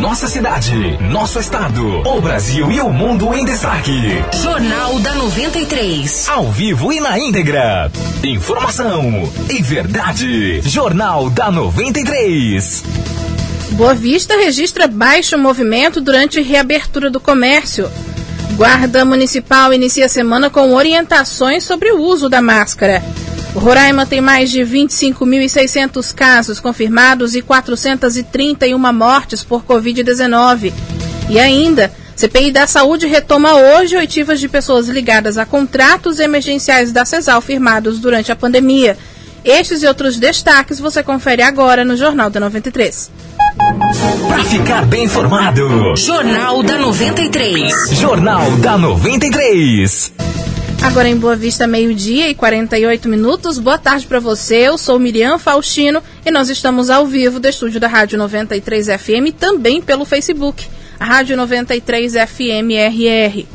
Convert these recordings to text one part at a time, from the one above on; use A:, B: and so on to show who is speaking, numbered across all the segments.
A: Nossa cidade, nosso estado, o Brasil e o mundo em destaque.
B: Jornal da 93.
A: Ao vivo e na íntegra. Informação e verdade. Jornal da 93.
C: Boa Vista registra baixo movimento durante reabertura do comércio. Guarda Municipal inicia a semana com orientações sobre o uso da máscara. Roraima tem mais de 25.600 casos confirmados e 431 mortes por Covid-19. E ainda, CPI da Saúde retoma hoje oitivas de pessoas ligadas a contratos emergenciais da CESAL firmados durante a pandemia. Estes e outros destaques você confere agora no Jornal da 93.
A: Para ficar bem informado,
B: Jornal da 93.
A: Jornal da 93.
C: Agora em Boa Vista, meio-dia e 48 minutos. Boa tarde para você. Eu sou Miriam Faustino e nós estamos ao vivo do estúdio da Rádio 93 FM também pelo Facebook, Rádio 93 FM RR.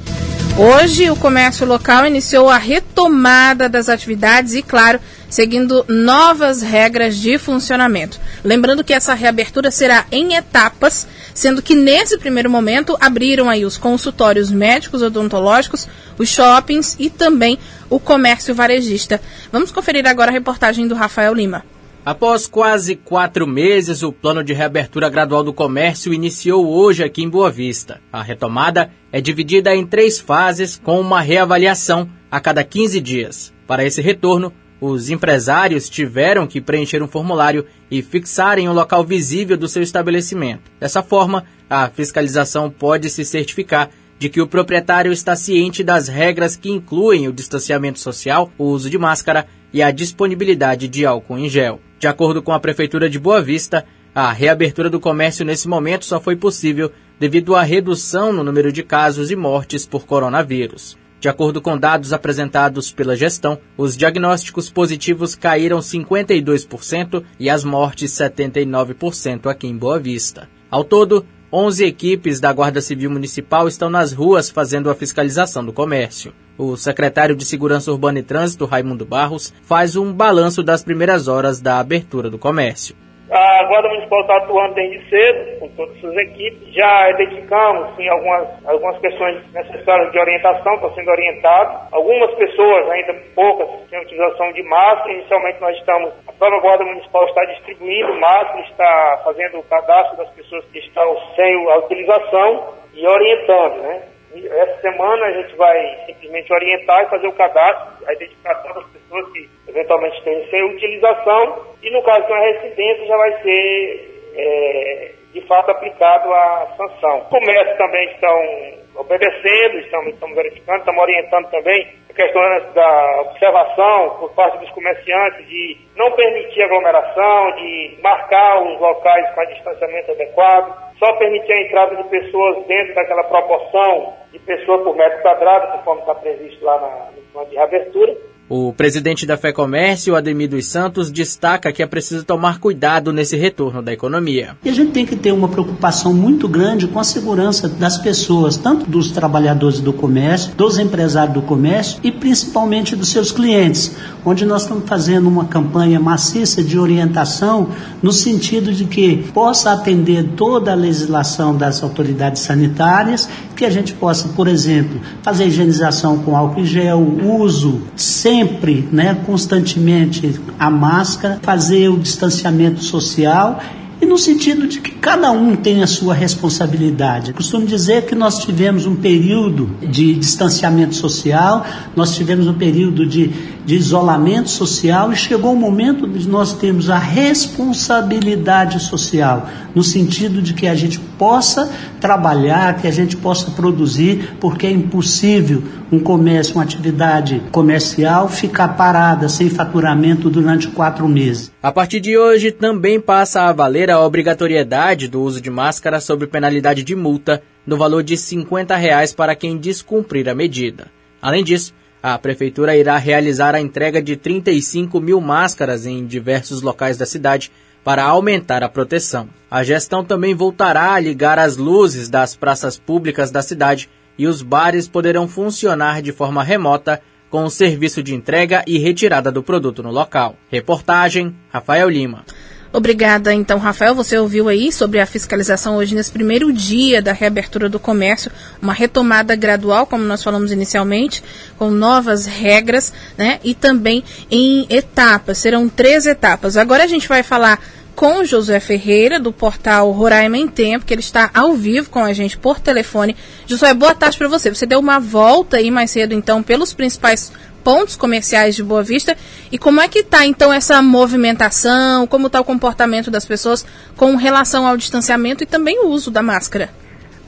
C: Hoje, o comércio local iniciou a retomada das atividades e, claro, seguindo novas regras de funcionamento. Lembrando que essa reabertura será em etapas, sendo que nesse primeiro momento abriram aí os consultórios médicos odontológicos, os shoppings e também o comércio varejista. Vamos conferir agora a reportagem do Rafael Lima.
D: Após quase quatro meses, o plano de reabertura gradual do comércio iniciou hoje aqui em Boa Vista. A retomada é dividida em três fases, com uma reavaliação a cada 15 dias. Para esse retorno, os empresários tiveram que preencher um formulário e fixarem um local visível do seu estabelecimento. Dessa forma, a fiscalização pode se certificar de que o proprietário está ciente das regras que incluem o distanciamento social, o uso de máscara e a disponibilidade de álcool em gel. De acordo com a Prefeitura de Boa Vista, a reabertura do comércio nesse momento só foi possível devido à redução no número de casos e mortes por coronavírus. De acordo com dados apresentados pela gestão, os diagnósticos positivos caíram 52% e as mortes 79% aqui em Boa Vista. Ao todo, 11 equipes da Guarda Civil Municipal estão nas ruas fazendo a fiscalização do comércio. O secretário de Segurança Urbana e Trânsito, Raimundo Barros, faz um balanço das primeiras horas da abertura do comércio.
E: A Guarda Municipal está atuando desde cedo, com todas as equipes. Já identificamos sim, algumas, algumas questões necessárias de orientação, estão sendo orientados. Algumas pessoas, ainda poucas, têm utilização de máscara. Inicialmente nós estamos, a própria Guarda Municipal está distribuindo máscara, está fazendo o cadastro das pessoas que estão sem a utilização e orientando, né? Essa semana a gente vai simplesmente orientar e fazer o cadastro, a identificação das pessoas que eventualmente têm sem utilização e no caso de uma residência já vai ser é, de fato aplicado a sanção. O comércio também estão obedecendo, estamos, estamos verificando, estamos orientando também a questão da observação por parte dos comerciantes de não permitir aglomeração, de marcar os locais com distanciamento adequado, só permitir a entrada de pessoas dentro daquela proporção de pessoa por metro quadrado, conforme está previsto lá na, no plano de reabertura.
D: O presidente da FEComércio, Ademir dos Santos, destaca que é preciso tomar cuidado nesse retorno da economia.
F: E a gente tem que ter uma preocupação muito grande com a segurança das pessoas, tanto dos trabalhadores do comércio, dos empresários do comércio e principalmente dos seus clientes, onde nós estamos fazendo uma campanha maciça de orientação no sentido de que possa atender toda a legislação das autoridades sanitárias, que a gente possa, por exemplo, fazer higienização com álcool em gel, uso sem sempre, né, constantemente a máscara, fazer o distanciamento social e no sentido de que cada um tem a sua responsabilidade. Costumo dizer que nós tivemos um período de distanciamento social, nós tivemos um período de, de isolamento social e chegou o momento de nós termos a responsabilidade social, no sentido de que a gente possa trabalhar, que a gente possa produzir, porque é impossível um comércio, uma atividade comercial ficar parada sem faturamento durante quatro meses.
D: A partir de hoje também passa a valer a obrigatoriedade do uso de máscara sob penalidade de multa no valor de 50 reais para quem descumprir a medida. Além disso, a Prefeitura irá realizar a entrega de 35 mil máscaras em diversos locais da cidade para aumentar a proteção. A gestão também voltará a ligar as luzes das praças públicas da cidade e os bares poderão funcionar de forma remota com o serviço de entrega e retirada do produto no local. Reportagem Rafael Lima.
C: Obrigada, então, Rafael. Você ouviu aí sobre a fiscalização hoje nesse primeiro dia da reabertura do comércio, uma retomada gradual, como nós falamos inicialmente, com novas regras, né? E também em etapas. Serão três etapas. Agora a gente vai falar com Josué Ferreira, do portal Roraima em Tempo, que ele está ao vivo com a gente por telefone. Josué, boa tarde para você. Você deu uma volta aí mais cedo, então, pelos principais pontos comerciais de Boa Vista. E como é que está, então, essa movimentação? Como está o comportamento das pessoas com relação ao distanciamento e também o uso da máscara?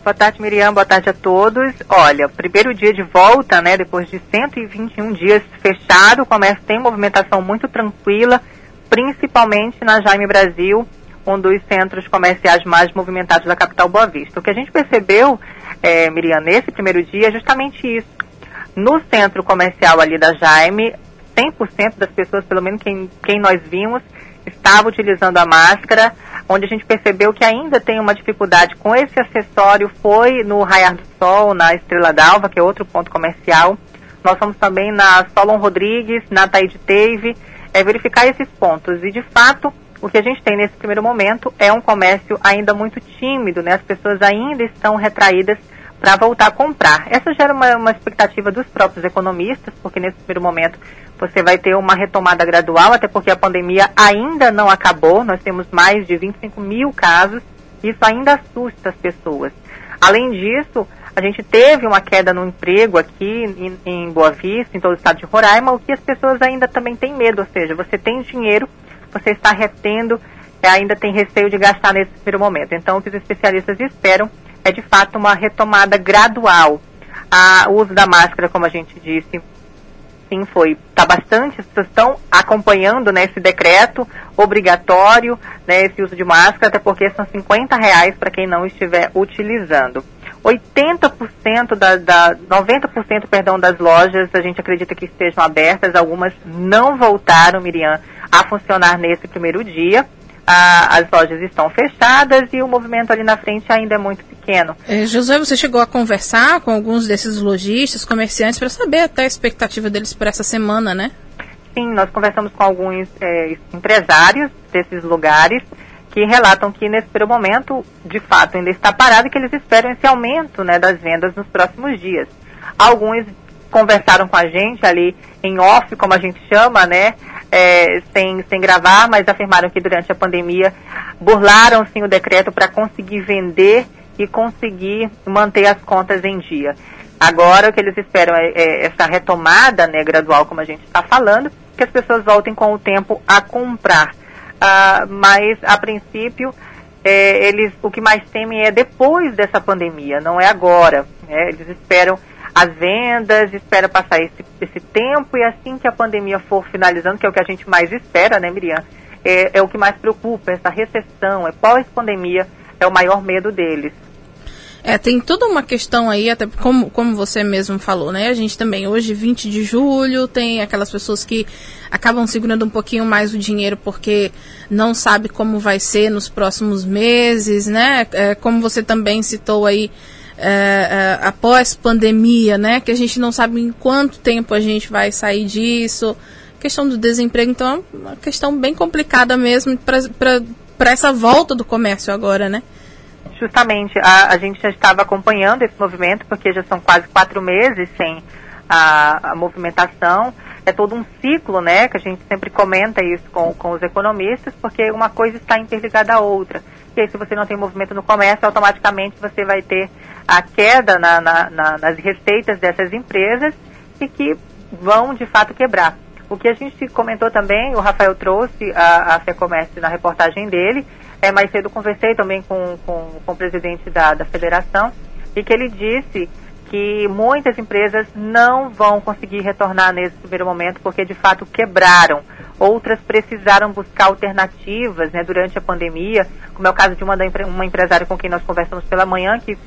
G: Boa tarde, Miriam. Boa tarde a todos. Olha, primeiro dia de volta, né? Depois de 121 dias fechado, o comércio tem movimentação muito tranquila, principalmente na Jaime Brasil, um dos centros comerciais mais movimentados da capital Boa Vista. O que a gente percebeu, é, Miriam, nesse primeiro dia é justamente isso. No centro comercial ali da Jaime, 100% das pessoas, pelo menos quem, quem nós vimos, estava utilizando a máscara. Onde a gente percebeu que ainda tem uma dificuldade com esse acessório foi no Raiar do Sol, na Estrela d'Alva, que é outro ponto comercial. Nós fomos também na Solon Rodrigues, na Taíde Teve, é verificar esses pontos. E, de fato, o que a gente tem nesse primeiro momento é um comércio ainda muito tímido, né? As pessoas ainda estão retraídas para voltar a comprar. Essa gera uma, uma expectativa dos próprios economistas, porque nesse primeiro momento você vai ter uma retomada gradual, até porque a pandemia ainda não acabou, nós temos mais de 25 mil casos, isso ainda assusta as pessoas. Além disso, a gente teve uma queda no emprego aqui em, em Boa Vista, em todo o estado de Roraima, o que as pessoas ainda também têm medo, ou seja, você tem dinheiro, você está retendo, ainda tem receio de gastar nesse primeiro momento. Então, o que os especialistas esperam é de fato uma retomada gradual. o uso da máscara, como a gente disse, sim, foi. Está bastante, as pessoas estão acompanhando né, esse decreto obrigatório, né, esse uso de máscara, até porque são 50 reais para quem não estiver utilizando. 80% da, da 90% perdão das lojas a gente acredita que estejam abertas, algumas não voltaram, Miriam, a funcionar nesse primeiro dia a, as lojas estão fechadas e o movimento ali na frente ainda é muito pequeno.
C: É, José, você chegou a conversar com alguns desses lojistas, comerciantes, para saber até a expectativa deles por essa semana, né?
G: Sim, nós conversamos com alguns é, empresários desses lugares que relatam que nesse primeiro momento, de fato, ainda está parado e que eles esperam esse aumento né, das vendas nos próximos dias. Alguns conversaram com a gente ali em off, como a gente chama, né? é, sem, sem gravar, mas afirmaram que durante a pandemia burlaram sim o decreto para conseguir vender e conseguir manter as contas em dia. Agora o que eles esperam é, é essa retomada né, gradual, como a gente está falando, que as pessoas voltem com o tempo a comprar. Ah, mas a princípio é, eles o que mais temem é depois dessa pandemia, não é agora. Né? Eles esperam as vendas, espera passar esse, esse tempo e assim que a pandemia for finalizando, que é o que a gente mais espera, né, Miriam? É, é o que mais preocupa, essa recessão, é pós-pandemia, é o maior medo deles.
C: É, tem toda uma questão aí, até como, como você mesmo falou, né? A gente também, hoje, 20 de julho, tem aquelas pessoas que acabam segurando um pouquinho mais o dinheiro porque não sabe como vai ser nos próximos meses, né? É, como você também citou aí, é, é, após pandemia, né? Que a gente não sabe em quanto tempo a gente vai sair disso. questão do desemprego, então, é uma questão bem complicada mesmo para essa volta do comércio agora, né?
G: Justamente, a, a gente já estava acompanhando esse movimento, porque já são quase quatro meses sem a, a movimentação é todo um ciclo, né, que a gente sempre comenta isso com, com os economistas, porque uma coisa está interligada à outra. E aí, se você não tem movimento no comércio, automaticamente você vai ter a queda na, na, na, nas receitas dessas empresas e que vão, de fato, quebrar. O que a gente comentou também, o Rafael trouxe a, a FEComércio na reportagem dele, é, mais cedo conversei também com, com, com o presidente da, da federação, e que ele disse que muitas empresas não vão conseguir retornar nesse primeiro momento porque de fato quebraram. Outras precisaram buscar alternativas né, durante a pandemia, como é o caso de uma, da, uma empresária com quem nós conversamos pela manhã, que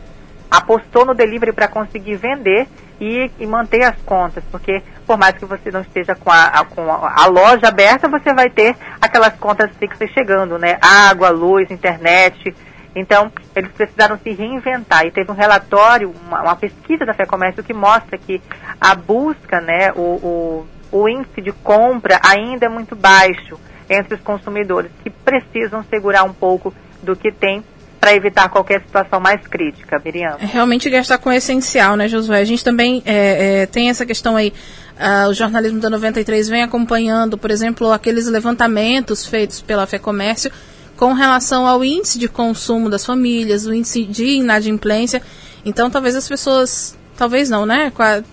G: apostou no delivery para conseguir vender e, e, manter as contas, porque por mais que você não esteja com, a, a, com a, loja aberta, você vai ter aquelas contas fixas chegando, né? Água, luz, internet, então, eles precisaram se reinventar. E teve um relatório, uma, uma pesquisa da FEComércio que mostra que a busca, né, o, o, o, índice de compra ainda é muito baixo. entre os consumidores que precisam segurar um pouco do que tem para evitar qualquer situação mais crítica, Miriam.
C: É realmente gastar com o essencial, né, Josué? A gente também é, é, tem essa questão aí, uh, o jornalismo da 93 vem acompanhando, por exemplo, aqueles levantamentos feitos pela FEComércio com relação ao índice de consumo das famílias, o índice de inadimplência. Então, talvez as pessoas, talvez não, né?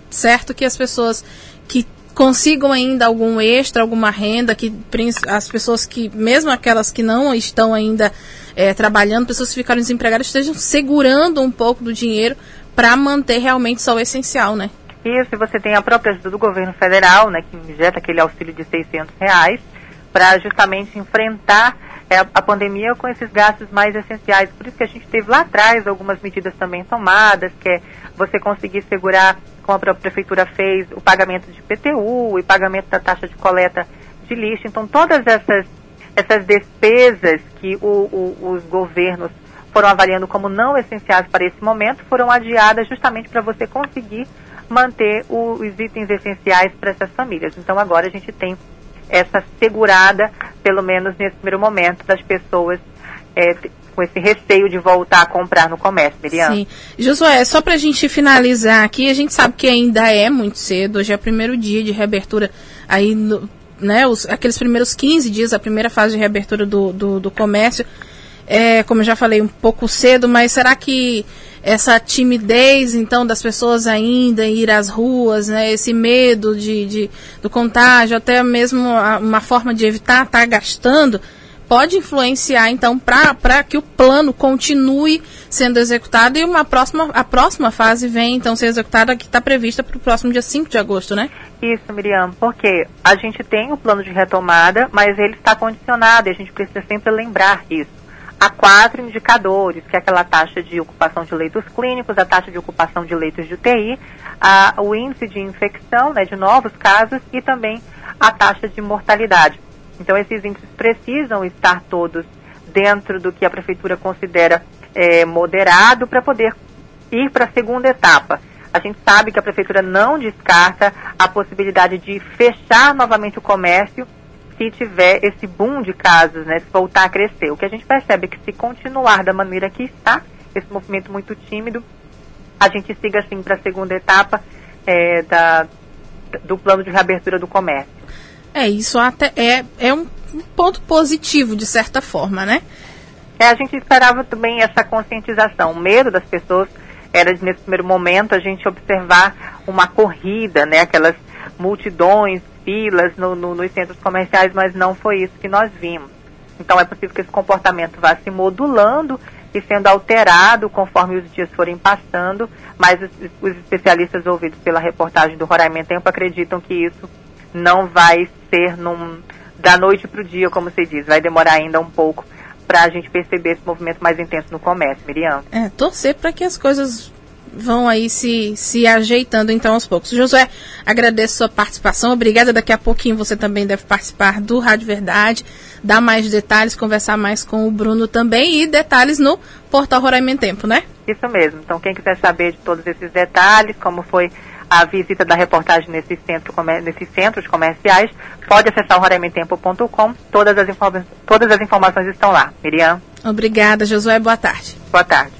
C: Certo que as pessoas que consigam ainda algum extra, alguma renda, que as pessoas que, mesmo aquelas que não estão ainda é, trabalhando, pessoas que ficaram desempregadas, estejam segurando um pouco do dinheiro para manter realmente só o essencial, né?
G: Isso, você tem a própria ajuda do governo federal, né, que injeta aquele auxílio de 600 reais para justamente enfrentar é, a pandemia com esses gastos mais essenciais. Por isso que a gente teve lá atrás algumas medidas também tomadas, que é você conseguir segurar, como a própria prefeitura fez, o pagamento de PTU e pagamento da taxa de coleta de lixo. Então, todas essas essas despesas que o, o, os governos foram avaliando como não essenciais para esse momento foram adiadas justamente para você conseguir manter o, os itens essenciais para essas famílias. Então agora a gente tem essa segurada, pelo menos nesse primeiro momento, das pessoas é, com esse receio de voltar a comprar no comércio, Miriam. Sim.
C: Josué, só para a gente finalizar aqui, a gente sabe que ainda é muito cedo, hoje é o primeiro dia de reabertura aí no, né, os, aqueles primeiros 15 dias, a primeira fase de reabertura do, do, do comércio, é, como eu já falei, um pouco cedo, mas será que essa timidez, então, das pessoas ainda ir às ruas, né, esse medo de, de do contágio, até mesmo uma forma de evitar estar tá gastando, pode influenciar, então, para que o plano continue sendo executado e uma próxima, a próxima fase vem, então, ser executada, que está prevista para o próximo dia 5 de agosto, né?
G: Isso, Miriam, porque a gente tem o plano de retomada, mas ele está condicionado e a gente precisa sempre lembrar isso. Há quatro indicadores, que é aquela taxa de ocupação de leitos clínicos, a taxa de ocupação de leitos de UTI, a, o índice de infecção, né, de novos casos e também a taxa de mortalidade. Então, esses índices precisam estar todos dentro do que a prefeitura considera é, moderado para poder ir para a segunda etapa. A gente sabe que a prefeitura não descarta a possibilidade de fechar novamente o comércio se tiver esse boom de casos, né, se voltar a crescer. O que a gente percebe é que se continuar da maneira que está, esse movimento muito tímido, a gente siga assim para a segunda etapa é, da, do plano de reabertura do comércio.
C: É, isso até é, é um ponto positivo, de certa forma, né?
G: É, a gente esperava também essa conscientização, o medo das pessoas era nesse primeiro momento a gente observar uma corrida, né, aquelas multidões, filas no, no, nos centros comerciais, mas não foi isso que nós vimos. Então é possível que esse comportamento vá se modulando e sendo alterado conforme os dias forem passando, mas os, os especialistas ouvidos pela reportagem do Roraima em Tempo acreditam que isso não vai ser num, da noite para o dia, como se diz, vai demorar ainda um pouco para a gente perceber esse movimento mais intenso no comércio, Miriam.
C: É, torcer para que as coisas vão aí se, se ajeitando então aos poucos. Josué, agradeço sua participação, obrigada. Daqui a pouquinho você também deve participar do Rádio Verdade, dar mais detalhes, conversar mais com o Bruno também e detalhes no Portal Roraima em Tempo, né?
G: Isso mesmo. Então, quem quiser saber de todos esses detalhes, como foi a visita da reportagem nesses centros, nesses centros comerciais, pode acessar o roraimentempo.com. Todas as, todas as informações estão lá. Miriam.
C: Obrigada, Josué. Boa tarde.
G: Boa tarde.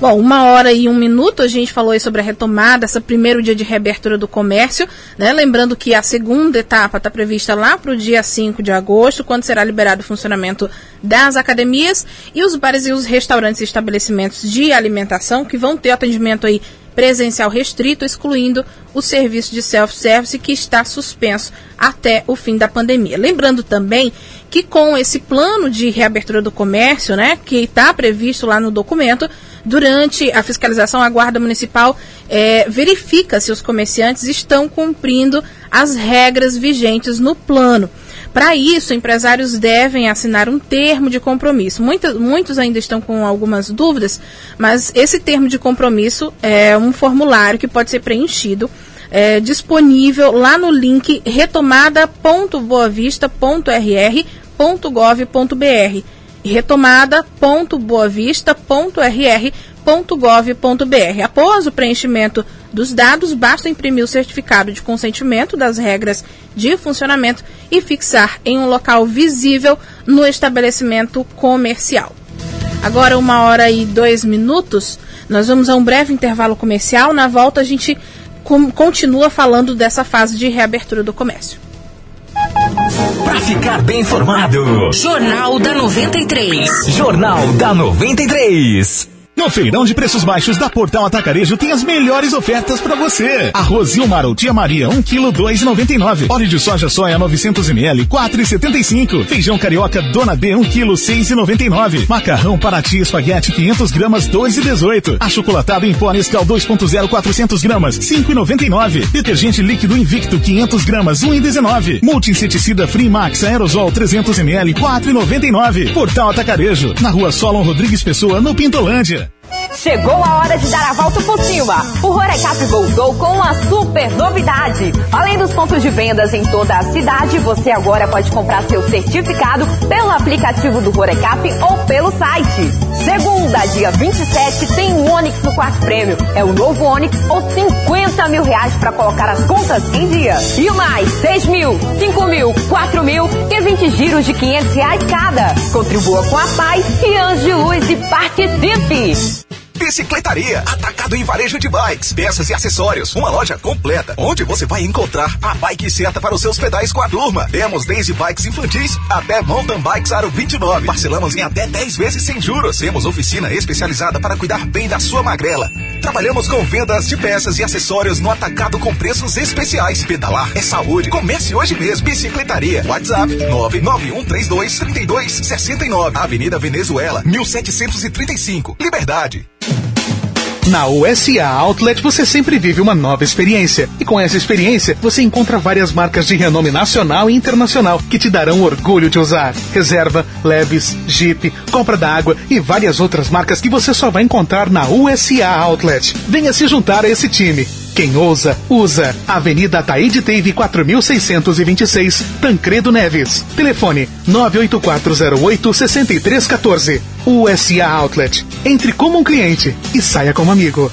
C: Bom, uma hora e um minuto a gente falou aí sobre a retomada, esse primeiro dia de reabertura do comércio, né? Lembrando que a segunda etapa está prevista lá para o dia 5 de agosto, quando será liberado o funcionamento das academias e os bares e os restaurantes e estabelecimentos de alimentação que vão ter atendimento aí presencial restrito, excluindo o serviço de self-service que está suspenso até o fim da pandemia. Lembrando também que com esse plano de reabertura do comércio, né, que está previsto lá no documento, durante a fiscalização, a Guarda Municipal é, verifica se os comerciantes estão cumprindo as regras vigentes no plano. Para isso, empresários devem assinar um termo de compromisso. Muita, muitos ainda estão com algumas dúvidas, mas esse termo de compromisso é um formulário que pode ser preenchido. É, disponível lá no link retomada.boavista.rr.gov.br retomada.boavista.rr.gov.br. Após o preenchimento dos dados, basta imprimir o certificado de consentimento das regras de funcionamento e fixar em um local visível no estabelecimento comercial. Agora, uma hora e dois minutos, nós vamos a um breve intervalo comercial. Na volta, a gente continua falando dessa fase de reabertura do comércio.
A: Para ficar bem informado,
B: Jornal da 93.
A: Jornal da 93.
H: No feirão de preços baixos da Portal Atacarejo tem as melhores ofertas para você. Arroz Zilmar ou Tia Maria, 1 kg 2,99. Óleo de soja soia 900 ml, 4,75. Feijão carioca Dona B, 1 kg 6,99. Macarrão Paraty espaguete 500 gramas, 2,18. Achocolatado em pó Nescau 2.0 400 gramas, 5,99. Detergente líquido Invicto 500 gramas, 1,19. Multi-inseticida Free Max Aerosol 300 ml, 4,99. Portal Atacarejo, na rua Solon Rodrigues Pessoa, no Pintolândia.
I: Chegou a hora de dar a volta por cima. O Rorecap voltou com uma super novidade. Além dos pontos de vendas em toda a cidade, você agora pode comprar seu certificado pelo aplicativo do Rorecap ou pelo site. Segunda, dia 27, tem um Onix no quarto prêmio. É o novo Onix ou 50 mil reais para colocar as contas em dia. E mais, 6 mil, 5 mil, 4 mil e 20 giros de 500 reais cada. Contribua com a paz e Anjo de Luz e participe!
J: Bicicletaria, atacado em varejo de bikes, peças e acessórios, uma loja completa, onde você vai encontrar a bike certa para os seus pedais com a turma. Temos desde bikes infantis até mountain bikes aro 29. Parcelamos em até 10 vezes sem juros. Temos oficina especializada para cuidar bem da sua magrela. Trabalhamos com vendas de peças e acessórios no atacado com preços especiais. Pedalar é saúde. Comece hoje mesmo. Bicicletaria. WhatsApp 991323269. Avenida Venezuela, 1735. Liberdade.
K: Na USA Outlet você sempre vive uma nova experiência. E com essa experiência, você encontra várias marcas de renome nacional e internacional que te darão orgulho de usar. Reserva, Leves, Jeep, Compra da Água e várias outras marcas que você só vai encontrar na USA Outlet. Venha se juntar a esse time. Quem ousa, usa. Avenida Taíde Teve 4626, Tancredo Neves. Telefone 98408 6314. USA Outlet. Entre como um cliente e saia como amigo.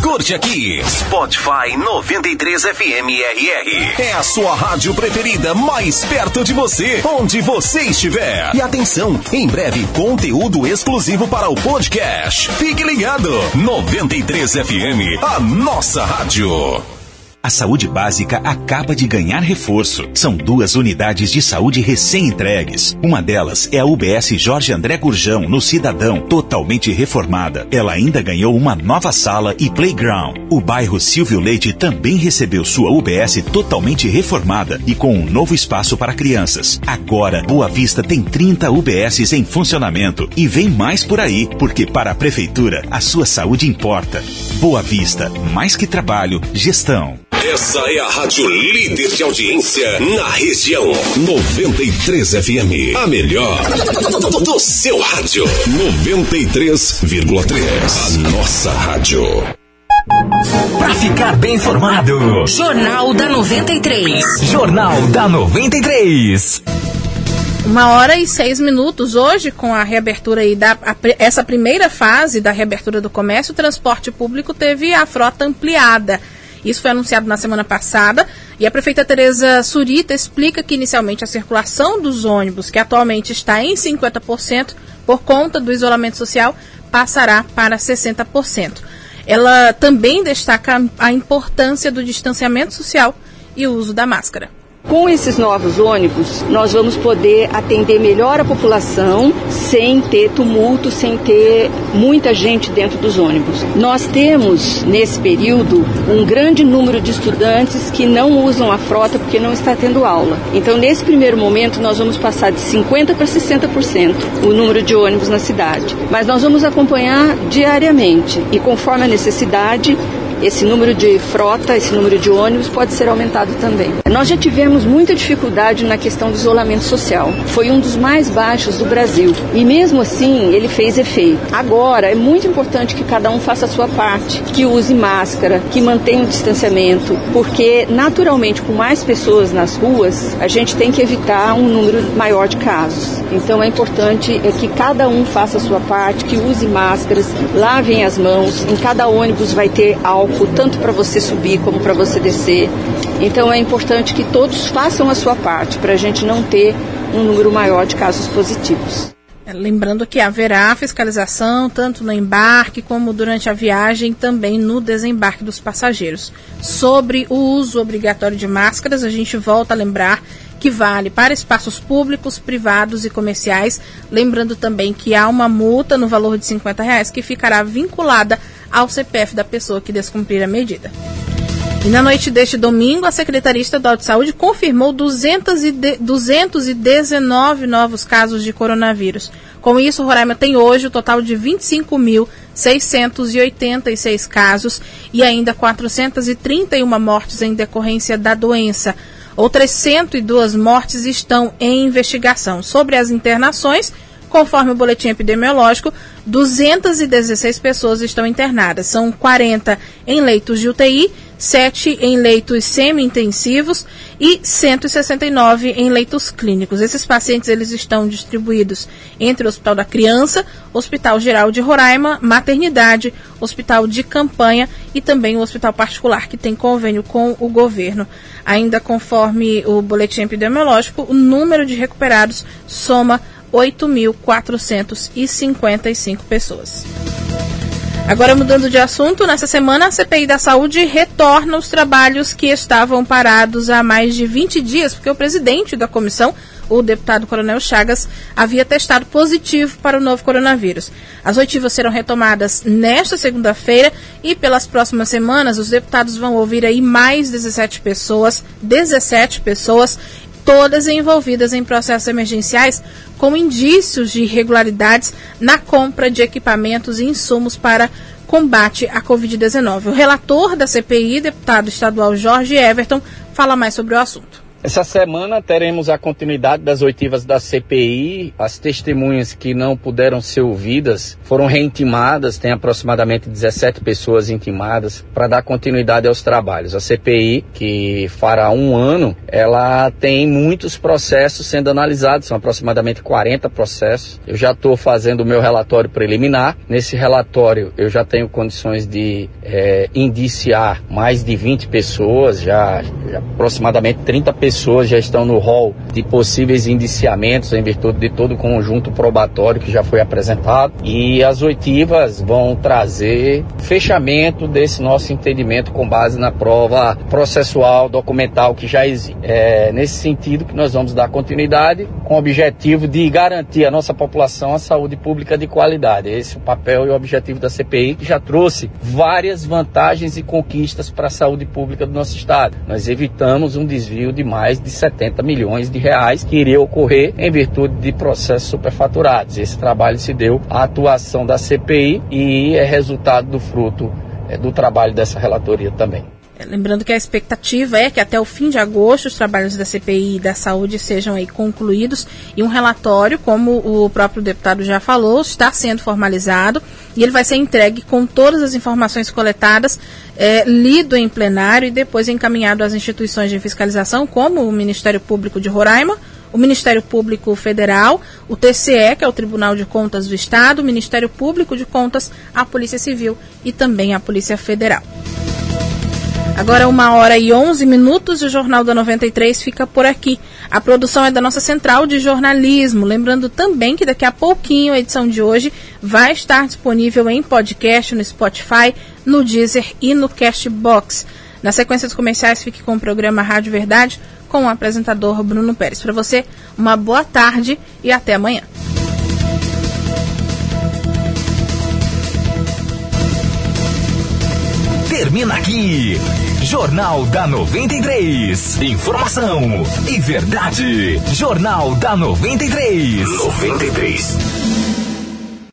L: curte aqui. Spotify 93 FM RR. É a sua rádio preferida mais perto de você, onde você estiver. E atenção, em breve conteúdo exclusivo para o podcast. Fique ligado. 93 FM, a nossa rádio.
M: A saúde básica acaba de ganhar reforço. São duas unidades de saúde recém-entregues. Uma delas é a UBS Jorge André Gurjão, no Cidadão, totalmente reformada. Ela ainda ganhou uma nova sala e playground. O bairro Silvio Leite também recebeu sua UBS totalmente reformada e com um novo espaço para crianças. Agora, Boa Vista tem 30 UBSs em funcionamento e vem mais por aí, porque para a prefeitura, a sua saúde importa. Boa Vista, mais que trabalho, gestão.
L: Essa é a rádio líder de audiência na região. 93 FM. A melhor do seu rádio. 93,3. A nossa rádio.
A: Para ficar bem informado.
B: Jornal da 93.
A: Jornal da 93.
C: Uma hora e seis minutos hoje, com a reabertura aí da a, essa primeira fase da reabertura do comércio, o transporte público teve a frota ampliada. Isso foi anunciado na semana passada e a prefeita Tereza Surita explica que inicialmente a circulação dos ônibus, que atualmente está em 50% por conta do isolamento social, passará para 60%. Ela também destaca a importância do distanciamento social e o uso da máscara.
N: Com esses novos ônibus, nós vamos poder atender melhor a população sem ter tumulto, sem ter muita gente dentro dos ônibus. Nós temos, nesse período, um grande número de estudantes que não usam a frota porque não está tendo aula. Então, nesse primeiro momento, nós vamos passar de 50% para 60% o número de ônibus na cidade. Mas nós vamos acompanhar diariamente e, conforme a necessidade, esse número de frota, esse número de ônibus pode ser aumentado também. Nós já tivemos muita dificuldade na questão do isolamento social. Foi um dos mais baixos do Brasil e mesmo assim ele fez efeito. Agora é muito importante que cada um faça a sua parte, que use máscara, que mantenha o distanciamento, porque naturalmente com mais pessoas nas ruas a gente tem que evitar um número maior de casos. Então é importante é que cada um faça a sua parte, que use máscaras, lavem as mãos. Em cada ônibus vai ter álcool, tanto para você subir como para você descer. Então é importante que todos façam a sua parte para a gente não ter um número maior de casos positivos.
C: É, lembrando que haverá fiscalização tanto no embarque como durante a viagem, também no desembarque dos passageiros. Sobre o uso obrigatório de máscaras, a gente volta a lembrar que vale para espaços públicos, privados e comerciais. Lembrando também que há uma multa no valor de 50 reais que ficará vinculada ao CPF da pessoa que descumprir a medida. E na noite deste domingo, a Secretaria Estadual de Saúde confirmou 219 novos casos de coronavírus. Com isso, Roraima tem hoje o total de 25.686 casos e ainda 431 mortes em decorrência da doença. Outras 102 mortes estão em investigação. Sobre as internações, conforme o boletim epidemiológico, 216 pessoas estão internadas. São 40 em leitos de UTI 7 em leitos semi-intensivos e 169 em leitos clínicos. Esses pacientes eles estão distribuídos entre o Hospital da Criança, Hospital Geral de Roraima, Maternidade, Hospital de Campanha e também o Hospital Particular, que tem convênio com o governo. Ainda conforme o boletim epidemiológico, o número de recuperados soma 8.455 pessoas. Agora, mudando de assunto, nessa semana a CPI da Saúde retorna os trabalhos que estavam parados há mais de 20 dias, porque o presidente da comissão, o deputado Coronel Chagas, havia testado positivo para o novo coronavírus. As oitivas serão retomadas nesta segunda-feira e pelas próximas semanas os deputados vão ouvir aí mais 17 pessoas, 17 pessoas todas envolvidas em processos emergenciais com indícios de irregularidades na compra de equipamentos e insumos para combate à Covid-19. O relator da CPI, deputado estadual Jorge Everton, fala mais sobre o assunto.
O: Essa semana teremos a continuidade das oitivas da CPI. As testemunhas que não puderam ser ouvidas foram reintimadas, tem aproximadamente 17 pessoas intimadas para dar continuidade aos trabalhos. A CPI, que fará um ano, ela tem muitos processos sendo analisados, são aproximadamente 40 processos. Eu já estou fazendo o meu relatório preliminar. Nesse relatório, eu já tenho condições de é, indiciar mais de 20 pessoas, já, já aproximadamente 30 pessoas pessoas já estão no rol de possíveis indiciamentos em virtude de todo o conjunto probatório que já foi apresentado e as oitivas vão trazer fechamento desse nosso entendimento com base na prova processual documental que já existe. É nesse sentido que nós vamos dar continuidade com o objetivo de garantir à nossa população a saúde pública de qualidade. Esse é o papel e o objetivo da CPI que já trouxe várias vantagens e conquistas para a saúde pública do nosso estado. Nós evitamos um desvio de mais mais de 70 milhões de reais que iria ocorrer em virtude de processos superfaturados. Esse trabalho se deu à atuação da CPI e é resultado do fruto é, do trabalho dessa relatoria também.
C: Lembrando que a expectativa é que até o fim de agosto os trabalhos da CPI e da saúde sejam concluídos e um relatório, como o próprio deputado já falou, está sendo formalizado e ele vai ser entregue com todas as informações coletadas, é, lido em plenário e depois encaminhado às instituições de fiscalização, como o Ministério Público de Roraima, o Ministério Público Federal, o TCE, que é o Tribunal de Contas do Estado, o Ministério Público de Contas, a Polícia Civil e também a Polícia Federal. Agora, uma hora e onze minutos, o Jornal da 93 fica por aqui. A produção é da nossa central de jornalismo. Lembrando também que daqui a pouquinho a edição de hoje vai estar disponível em podcast no Spotify, no Deezer e no Castbox. Na sequência dos comerciais, fique com o programa Rádio Verdade com o apresentador Bruno Pérez. Para você, uma boa tarde e até amanhã.
A: Termina aqui. Jornal da 93. Informação e verdade. Jornal da 93. 93.